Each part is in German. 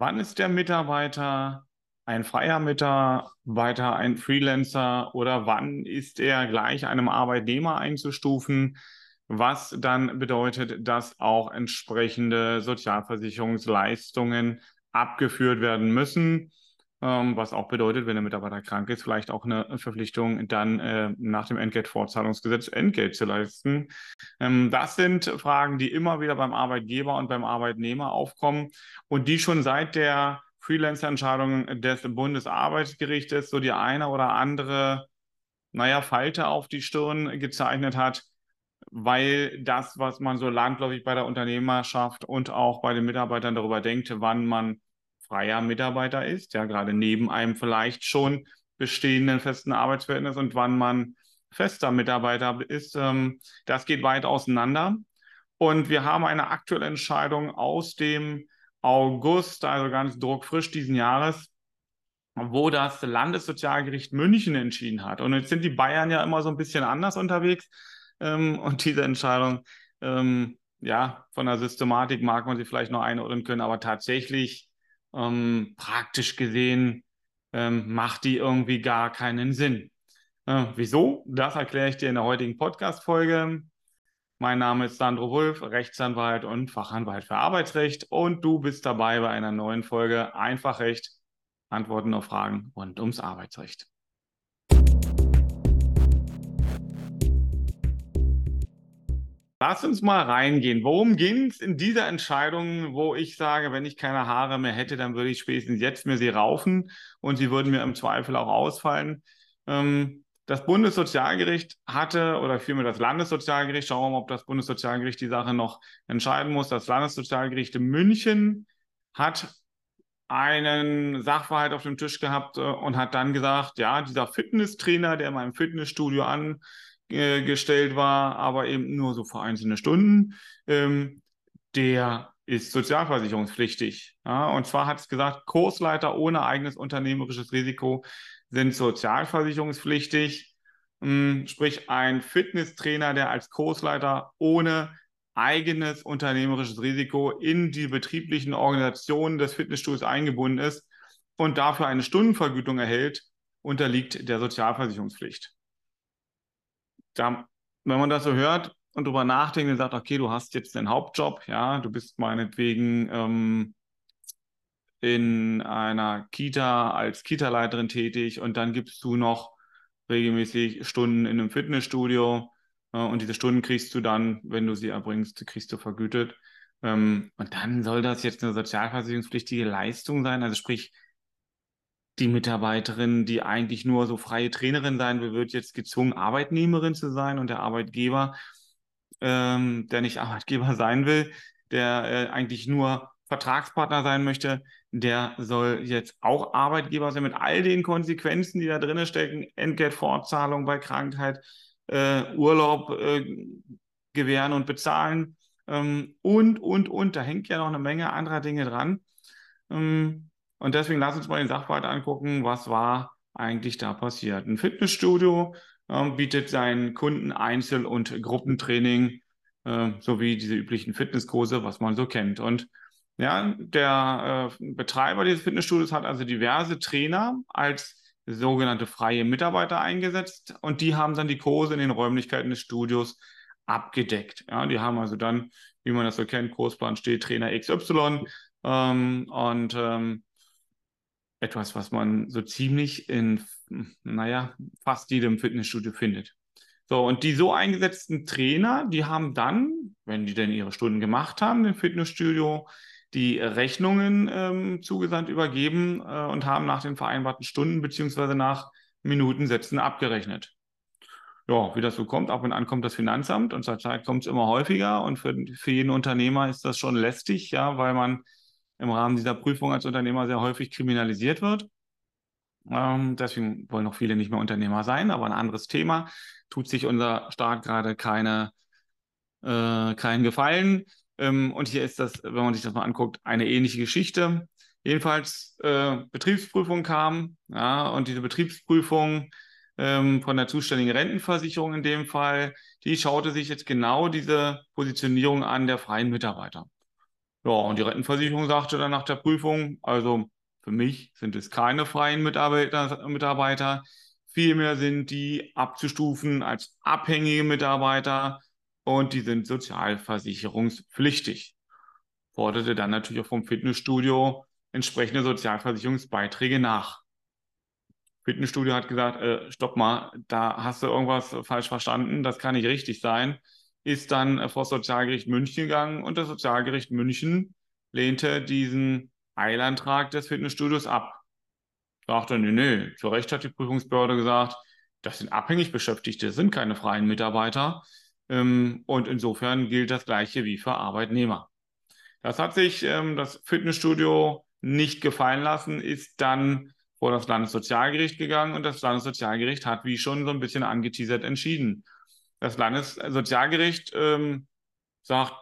wann ist der Mitarbeiter ein freier Mitarbeiter, ein Freelancer oder wann ist er gleich einem Arbeitnehmer einzustufen? was dann bedeutet, dass auch entsprechende Sozialversicherungsleistungen abgeführt werden müssen, ähm, was auch bedeutet, wenn der Mitarbeiter krank ist, vielleicht auch eine Verpflichtung, dann äh, nach dem Entgeltfortzahlungsgesetz Entgelt zu leisten. Ähm, das sind Fragen, die immer wieder beim Arbeitgeber und beim Arbeitnehmer aufkommen und die schon seit der Freelancer-Entscheidung des Bundesarbeitsgerichtes so die eine oder andere, naja, Falte auf die Stirn gezeichnet hat, weil das, was man so landläufig bei der Unternehmerschaft und auch bei den Mitarbeitern darüber denkt, wann man freier Mitarbeiter ist, ja, gerade neben einem vielleicht schon bestehenden festen Arbeitsverhältnis und wann man fester Mitarbeiter ist, ähm, das geht weit auseinander. Und wir haben eine aktuelle Entscheidung aus dem August, also ganz druckfrisch diesen Jahres, wo das Landessozialgericht München entschieden hat. Und jetzt sind die Bayern ja immer so ein bisschen anders unterwegs. Ähm, und diese Entscheidung, ähm, ja, von der Systematik mag man sie vielleicht noch einordnen können, aber tatsächlich ähm, praktisch gesehen ähm, macht die irgendwie gar keinen Sinn. Äh, wieso? Das erkläre ich dir in der heutigen Podcast-Folge. Mein Name ist Sandro Wulff, Rechtsanwalt und Fachanwalt für Arbeitsrecht und du bist dabei bei einer neuen Folge Einfach Recht, Antworten auf Fragen rund ums Arbeitsrecht. Lass uns mal reingehen. Worum ging es in dieser Entscheidung, wo ich sage, wenn ich keine Haare mehr hätte, dann würde ich spätestens jetzt mir sie raufen und sie würden mir im Zweifel auch ausfallen. Ähm, das Bundessozialgericht hatte, oder vielmehr das Landessozialgericht, schauen wir mal, ob das Bundessozialgericht die Sache noch entscheiden muss. Das Landessozialgericht in München hat einen Sachverhalt auf dem Tisch gehabt äh, und hat dann gesagt, ja, dieser Fitnesstrainer, der in meinem Fitnessstudio an gestellt war, aber eben nur so für einzelne Stunden, ähm, der ist sozialversicherungspflichtig. Ja, und zwar hat es gesagt, Kursleiter ohne eigenes unternehmerisches Risiko sind sozialversicherungspflichtig. Ähm, sprich, ein Fitnesstrainer, der als Kursleiter ohne eigenes unternehmerisches Risiko in die betrieblichen Organisationen des Fitnessstudios eingebunden ist und dafür eine Stundenvergütung erhält, unterliegt der Sozialversicherungspflicht da, wenn man das so hört und darüber nachdenkt und sagt, okay, du hast jetzt den Hauptjob, ja, du bist meinetwegen ähm, in einer Kita als Kita-Leiterin tätig und dann gibst du noch regelmäßig Stunden in einem Fitnessstudio äh, und diese Stunden kriegst du dann, wenn du sie erbringst, kriegst du vergütet. Ähm, und dann soll das jetzt eine sozialversicherungspflichtige Leistung sein, also sprich, die Mitarbeiterin, die eigentlich nur so freie Trainerin sein will, wird jetzt gezwungen, Arbeitnehmerin zu sein und der Arbeitgeber, ähm, der nicht Arbeitgeber sein will, der äh, eigentlich nur Vertragspartner sein möchte, der soll jetzt auch Arbeitgeber sein mit all den Konsequenzen, die da drin stecken, Entgeltfortzahlung bei Krankheit, äh, Urlaub äh, gewähren und bezahlen ähm, und, und, und. Da hängt ja noch eine Menge anderer Dinge dran. Ähm, und deswegen lass uns mal den Sachverhalt angucken, was war eigentlich da passiert. Ein Fitnessstudio äh, bietet seinen Kunden Einzel- und Gruppentraining äh, sowie diese üblichen Fitnesskurse, was man so kennt. Und ja, der äh, Betreiber dieses Fitnessstudios hat also diverse Trainer als sogenannte freie Mitarbeiter eingesetzt und die haben dann die Kurse in den Räumlichkeiten des Studios abgedeckt. Ja, die haben also dann, wie man das so kennt, Kursplan steht Trainer XY ähm, und ähm, etwas, was man so ziemlich in, naja, fast jedem Fitnessstudio findet. So, und die so eingesetzten Trainer, die haben dann, wenn die denn ihre Stunden gemacht haben, im Fitnessstudio, die Rechnungen ähm, zugesandt übergeben äh, und haben nach den vereinbarten Stunden beziehungsweise nach Minutensätzen abgerechnet. Ja, wie das so kommt, ab und an kommt das Finanzamt und zur Zeit kommt es immer häufiger und für, für jeden Unternehmer ist das schon lästig, ja, weil man im Rahmen dieser Prüfung als Unternehmer sehr häufig kriminalisiert wird. Ähm, deswegen wollen noch viele nicht mehr Unternehmer sein, aber ein anderes Thema. Tut sich unser Staat gerade keine, äh, keinen Gefallen. Ähm, und hier ist das, wenn man sich das mal anguckt, eine ähnliche Geschichte. Jedenfalls äh, Betriebsprüfung kam, ja, und diese Betriebsprüfung ähm, von der zuständigen Rentenversicherung in dem Fall, die schaute sich jetzt genau diese Positionierung an der freien Mitarbeiter. Ja, und die Rentenversicherung sagte dann nach der Prüfung, also für mich sind es keine freien Mitarbeiter, Mitarbeiter. Vielmehr sind die abzustufen als abhängige Mitarbeiter und die sind sozialversicherungspflichtig. Forderte dann natürlich auch vom Fitnessstudio entsprechende Sozialversicherungsbeiträge nach. Fitnessstudio hat gesagt, äh, stopp mal, da hast du irgendwas falsch verstanden, das kann nicht richtig sein. Ist dann äh, vor das Sozialgericht München gegangen und das Sozialgericht München lehnte diesen Eilantrag des Fitnessstudios ab. Sagte, nee, nee, zu Recht hat die Prüfungsbehörde gesagt, das sind abhängig Beschäftigte, das sind keine freien Mitarbeiter. Ähm, und insofern gilt das Gleiche wie für Arbeitnehmer. Das hat sich ähm, das Fitnessstudio nicht gefallen lassen, ist dann vor das Landessozialgericht gegangen und das Landessozialgericht hat, wie schon so ein bisschen angeteasert, entschieden. Das Landessozialgericht ähm, sagt,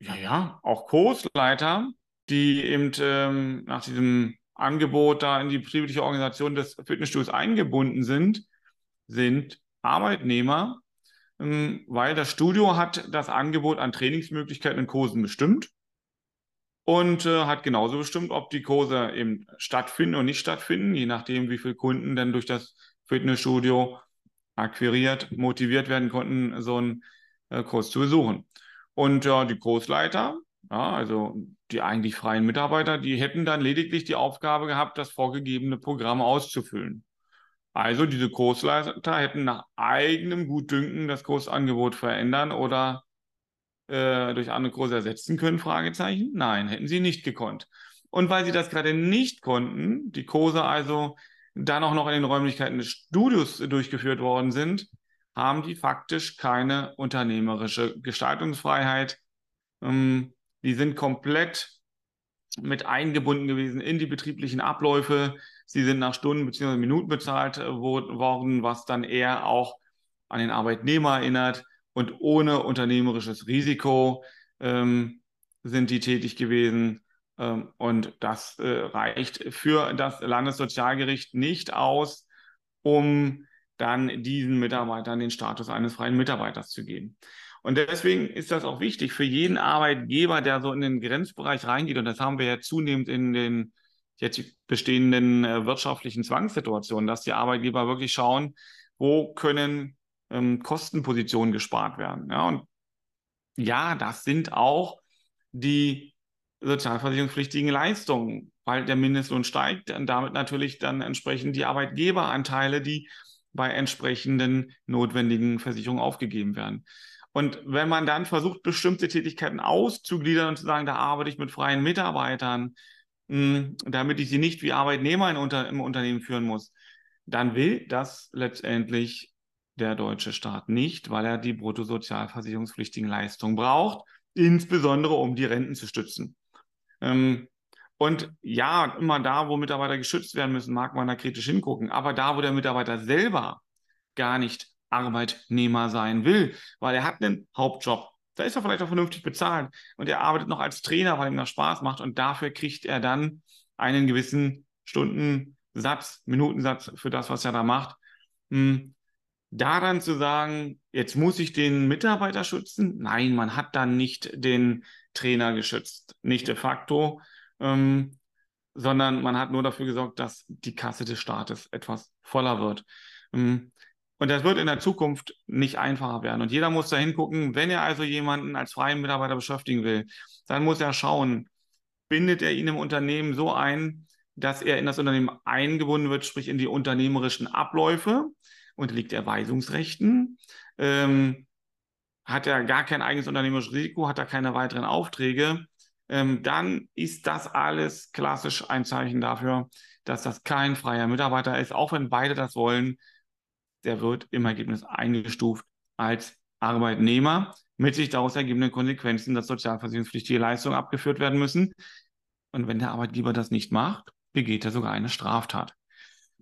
ja, ja, auch Kursleiter, die eben ähm, nach diesem Angebot da in die betriebliche Organisation des Fitnessstudios eingebunden sind, sind Arbeitnehmer, ähm, weil das Studio hat das Angebot an Trainingsmöglichkeiten und Kursen bestimmt und äh, hat genauso bestimmt, ob die Kurse eben stattfinden oder nicht stattfinden, je nachdem, wie viele Kunden denn durch das Fitnessstudio akquiriert, motiviert werden konnten, so einen äh, Kurs zu besuchen. Und ja, die Kursleiter, ja, also die eigentlich freien Mitarbeiter, die hätten dann lediglich die Aufgabe gehabt, das vorgegebene Programm auszufüllen. Also diese Kursleiter hätten nach eigenem Gutdünken das Kursangebot verändern oder äh, durch andere Kurse ersetzen können? Fragezeichen. Nein, hätten sie nicht gekonnt. Und weil sie das gerade nicht konnten, die Kurse also dann auch noch in den Räumlichkeiten des Studios durchgeführt worden sind, haben die faktisch keine unternehmerische Gestaltungsfreiheit. Ähm, die sind komplett mit eingebunden gewesen in die betrieblichen Abläufe. Sie sind nach Stunden bzw. Minuten bezahlt äh, worden, was dann eher auch an den Arbeitnehmer erinnert und ohne unternehmerisches Risiko ähm, sind die tätig gewesen. Ähm, und das äh, reicht für das Landessozialgericht nicht aus, um dann diesen Mitarbeitern den Status eines freien Mitarbeiters zu geben. Und deswegen ist das auch wichtig für jeden Arbeitgeber, der so in den Grenzbereich reingeht. Und das haben wir ja zunehmend in den jetzt bestehenden äh, wirtschaftlichen Zwangssituationen, dass die Arbeitgeber wirklich schauen, wo können ähm, Kostenpositionen gespart werden. Ja, und ja, das sind auch die sozialversicherungspflichtigen Leistungen, weil der Mindestlohn steigt und damit natürlich dann entsprechend die Arbeitgeberanteile, die bei entsprechenden notwendigen Versicherungen aufgegeben werden. Und wenn man dann versucht, bestimmte Tätigkeiten auszugliedern und zu sagen, da arbeite ich mit freien Mitarbeitern, hm, damit ich sie nicht wie Arbeitnehmer unter, im Unternehmen führen muss, dann will das letztendlich der deutsche Staat nicht, weil er die bruttosozialversicherungspflichtigen Leistungen braucht, insbesondere um die Renten zu stützen. Ähm, und ja, immer da, wo Mitarbeiter geschützt werden müssen, mag man da kritisch hingucken. Aber da, wo der Mitarbeiter selber gar nicht Arbeitnehmer sein will, weil er hat einen Hauptjob, da ist er vielleicht auch vernünftig bezahlt und er arbeitet noch als Trainer, weil ihm das Spaß macht und dafür kriegt er dann einen gewissen Stundensatz, Minutensatz für das, was er da macht. Daran zu sagen, jetzt muss ich den Mitarbeiter schützen. Nein, man hat dann nicht den Trainer geschützt, nicht de facto, ähm, sondern man hat nur dafür gesorgt, dass die Kasse des Staates etwas voller wird. Ähm, und das wird in der Zukunft nicht einfacher werden. Und jeder muss da hingucken, wenn er also jemanden als freien Mitarbeiter beschäftigen will, dann muss er schauen, bindet er ihn im Unternehmen so ein, dass er in das Unternehmen eingebunden wird, sprich in die unternehmerischen Abläufe, unterliegt er Weisungsrechten, ähm, hat er gar kein eigenes unternehmerisches Risiko, hat er keine weiteren Aufträge, ähm, dann ist das alles klassisch ein Zeichen dafür, dass das kein freier Mitarbeiter ist, auch wenn beide das wollen. Der wird im Ergebnis eingestuft als Arbeitnehmer mit sich daraus ergebenden Konsequenzen, dass sozialversicherungspflichtige Leistungen abgeführt werden müssen. Und wenn der Arbeitgeber das nicht macht, begeht er sogar eine Straftat.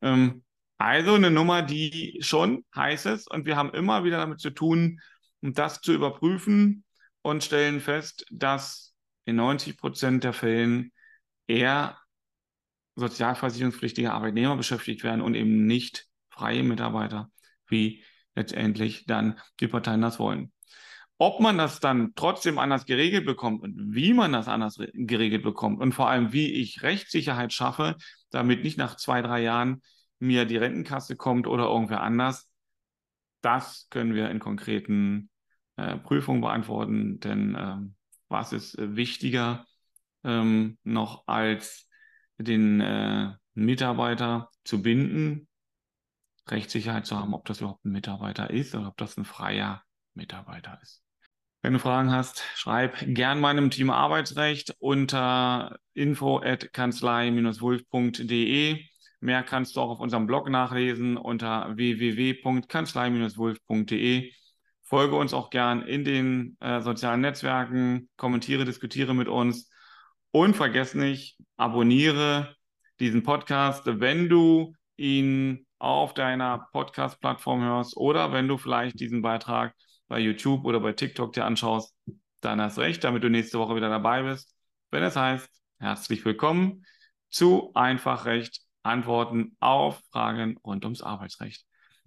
Ähm, also eine Nummer, die schon heiß ist und wir haben immer wieder damit zu tun, um das zu überprüfen und stellen fest, dass in 90 Prozent der Fällen eher sozialversicherungspflichtige Arbeitnehmer beschäftigt werden und eben nicht freie Mitarbeiter, wie letztendlich dann die Parteien das wollen. Ob man das dann trotzdem anders geregelt bekommt und wie man das anders geregelt bekommt und vor allem, wie ich Rechtssicherheit schaffe, damit nicht nach zwei, drei Jahren mir die Rentenkasse kommt oder irgendwer anders, das können wir in konkreten äh, Prüfungen beantworten. Denn ähm, was ist äh, wichtiger ähm, noch als den äh, Mitarbeiter zu binden, Rechtssicherheit zu haben, ob das überhaupt ein Mitarbeiter ist oder ob das ein freier Mitarbeiter ist. Wenn du Fragen hast, schreib gern meinem Team Arbeitsrecht unter info at kanzlei-wulf.de. Mehr kannst du auch auf unserem Blog nachlesen unter www.kanzlei-wulf.de. Folge uns auch gern in den äh, sozialen Netzwerken, kommentiere, diskutiere mit uns und vergiss nicht, abonniere diesen Podcast, wenn du ihn auf deiner Podcast-Plattform hörst oder wenn du vielleicht diesen Beitrag bei YouTube oder bei TikTok dir anschaust, dann hast du recht, damit du nächste Woche wieder dabei bist. Wenn es heißt, herzlich willkommen zu Einfachrecht, Antworten auf Fragen rund ums Arbeitsrecht.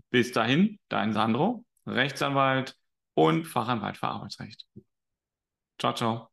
Bis dahin, dein Sandro, Rechtsanwalt und Fachanwalt für Arbeitsrecht. Ciao, ciao.